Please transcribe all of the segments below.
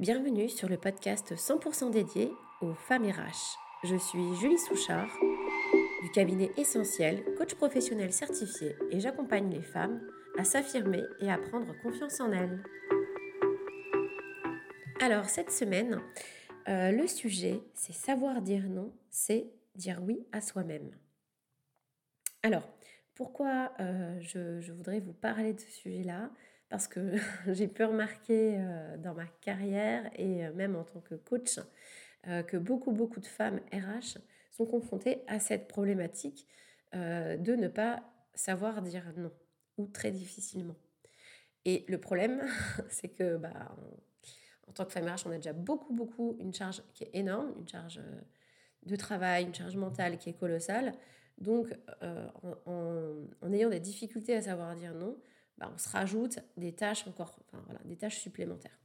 Bienvenue sur le podcast 100% dédié aux femmes RH. Je suis Julie Souchard du cabinet Essentiel, coach professionnel certifié et j'accompagne les femmes à s'affirmer et à prendre confiance en elles. Alors cette semaine, euh, le sujet c'est savoir dire non, c'est dire oui à soi-même. Alors, pourquoi euh, je, voudrais vous parler de ce sujet-là? Parce que j'ai pu remarquer euh, dans ma carrière et euh, même en tant que coach que beaucoup, beaucoup de femmes RH sont confrontées à cette problématique de ne pas savoir dire non ou très difficilement. Et le problème, c'est que bah, en tant que femme RH, on a déjà beaucoup, beaucoup une charge qui est énorme, une charge de travail, une charge mentale qui est colossale. Donc, euh, en, ayant des difficultés à savoir dire non, bah, on se rajoute des tâches encore, enfin, voilà, des tâches supplémentaires.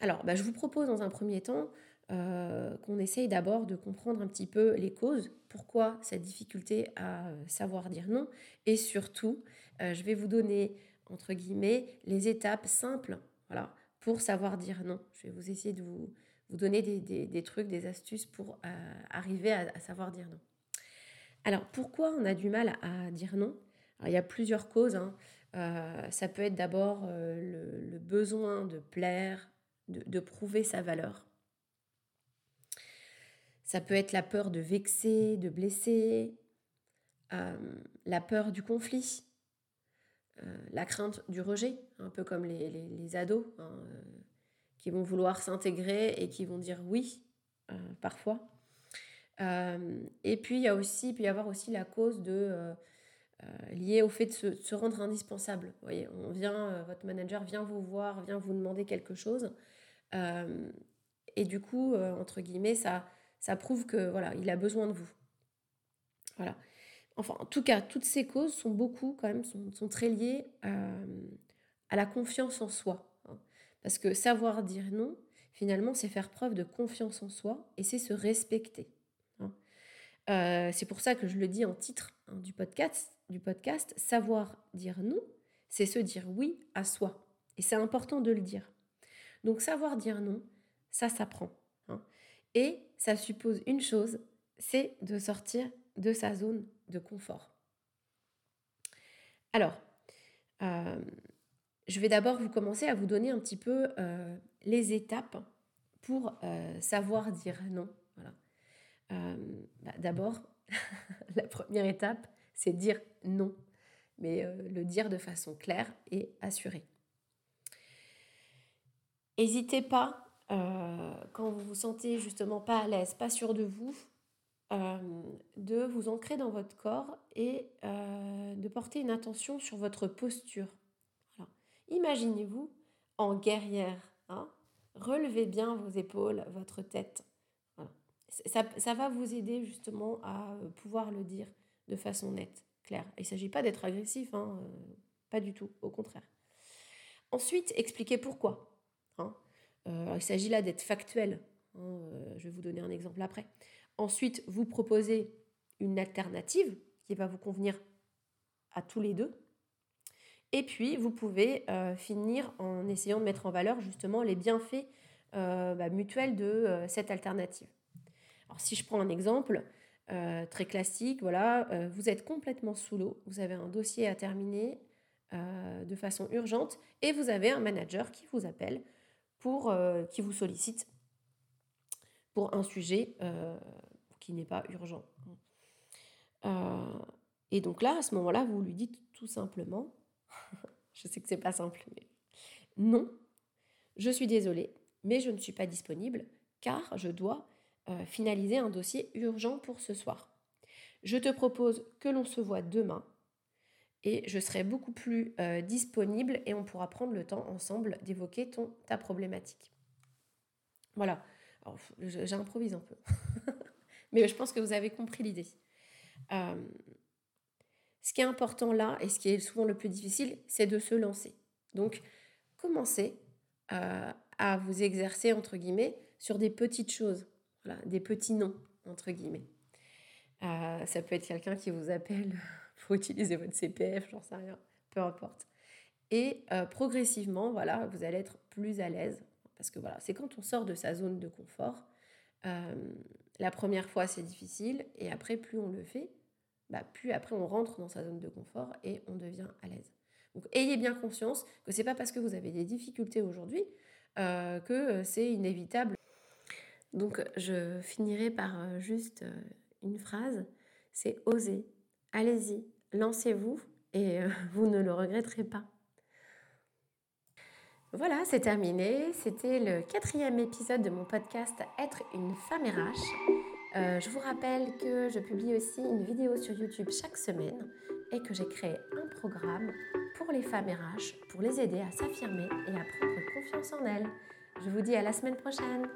Alors, bah, je vous propose dans un premier temps euh, qu'on essaye d'abord de comprendre un petit peu les causes, pourquoi cette difficulté à euh, savoir dire non, et surtout, je vais vous donner, entre guillemets, les étapes simples voilà, pour savoir dire non. Je vais vous essayer de vous donner des, trucs, des astuces pour arriver à savoir dire non. Alors, pourquoi on a du mal à dire non? Il y a plusieurs causes. Hein. Euh, ça peut être d'abord euh, le, besoin de plaire, de, prouver sa valeur. Ça peut être la peur de vexer, de blesser, euh, la peur du conflit, la crainte du rejet, un peu comme les, ados hein, qui vont vouloir s'intégrer et qui vont dire oui parfois. Et puis, il y a aussi, peut y avoir aussi la cause de, euh, euh, liée au fait de se, rendre indispensable. Vous voyez, on vient, votre manager vient vous voir, vient vous demander quelque chose. et du coup, entre guillemets, ça, ça prouve que voilà, il a besoin de vous. Voilà. Enfin, en tout cas, toutes ces causes sont beaucoup, quand même, sont, très liées à la confiance en soi. Hein. Parce que savoir dire non, finalement, c'est faire preuve de confiance en soi et c'est se respecter. Euh, c'est pour ça que je le dis en titre hein, du, podcast, savoir dire non, c'est se dire oui à soi. Et c'est important de le dire. Donc savoir dire non, ça s'apprend. Hein. Et ça suppose une chose, c'est de sortir de sa zone de confort. Alors, euh, je vais d'abord vous commencer à vous donner un petit peu euh, les étapes pour savoir dire non. Euh, bah, d'abord, la première étape, c'est dire non, mais euh, le dire de façon claire et assurée. N'hésitez pas, euh, quand vous vous sentez justement pas à l'aise, pas sûr de vous, de vous ancrer dans votre corps et de porter une attention sur votre posture. Imaginez-vous en guerrière. Hein. Relevez bien vos épaules, votre tête ça, va vous aider justement à euh, pouvoir le dire de façon nette, claire. Il ne s'agit pas d'être agressif, hein, euh, pas du tout, au contraire. Ensuite, expliquez pourquoi. Hein. Euh, il s'agit là d'être factuel. Hein, je vais vous donner un exemple après. Ensuite, vous proposez une alternative qui va vous convenir à tous les deux. Et puis, vous pouvez finir en essayant de mettre en valeur justement les bienfaits bah, mutuels de cette alternative. Si je prends un exemple euh, très classique, voilà, euh, vous êtes complètement sous l'eau, vous avez un dossier à terminer euh, de façon urgente et vous avez un manager qui vous appelle pour qui vous sollicite pour un sujet qui n'est pas urgent. et donc là, à ce moment-là, vous lui dites tout simplement, je sais que c'est pas simple, mais non, je suis désolée, mais je ne suis pas disponible car je dois finaliser un dossier urgent pour ce soir. Je te propose que l'on se voit demain et je serai beaucoup plus euh, disponible et on pourra prendre le temps ensemble d'évoquer ton ta problématique. Voilà. J'improvise un peu. Mais je pense que vous avez compris l'idée. Euh, ce qui est important là, et ce qui est souvent le plus difficile, c'est de se lancer. Donc, commencez à vous exercer, entre guillemets, sur des petites choses des petits noms, entre guillemets. Euh, ça peut être quelqu'un qui vous appelle pour utiliser votre CPF, j'en sais rien, peu importe. Et progressivement, voilà, vous allez être plus à l'aise. Parce que voilà, c'est quand on sort de sa zone de confort. la première fois, c'est difficile. Et après, plus on le fait, bah, plus après on rentre dans sa zone de confort et on devient à l'aise. Donc ayez bien conscience que c'est pas parce que vous avez des difficultés aujourd'hui euh, que c'est inévitable. Donc je finirai par euh, juste euh, une phrase, c'est oser. Allez-y, lancez-vous et vous ne le regretterez pas. Voilà, c'est terminé. C'était le quatrième épisode de mon podcast Être une femme RH. Euh, je vous rappelle que je publie aussi une vidéo sur YouTube chaque semaine et que j'ai créé un programme pour les femmes RH pour les aider à s'affirmer et à prendre confiance en elles. Je vous dis à la semaine prochaine.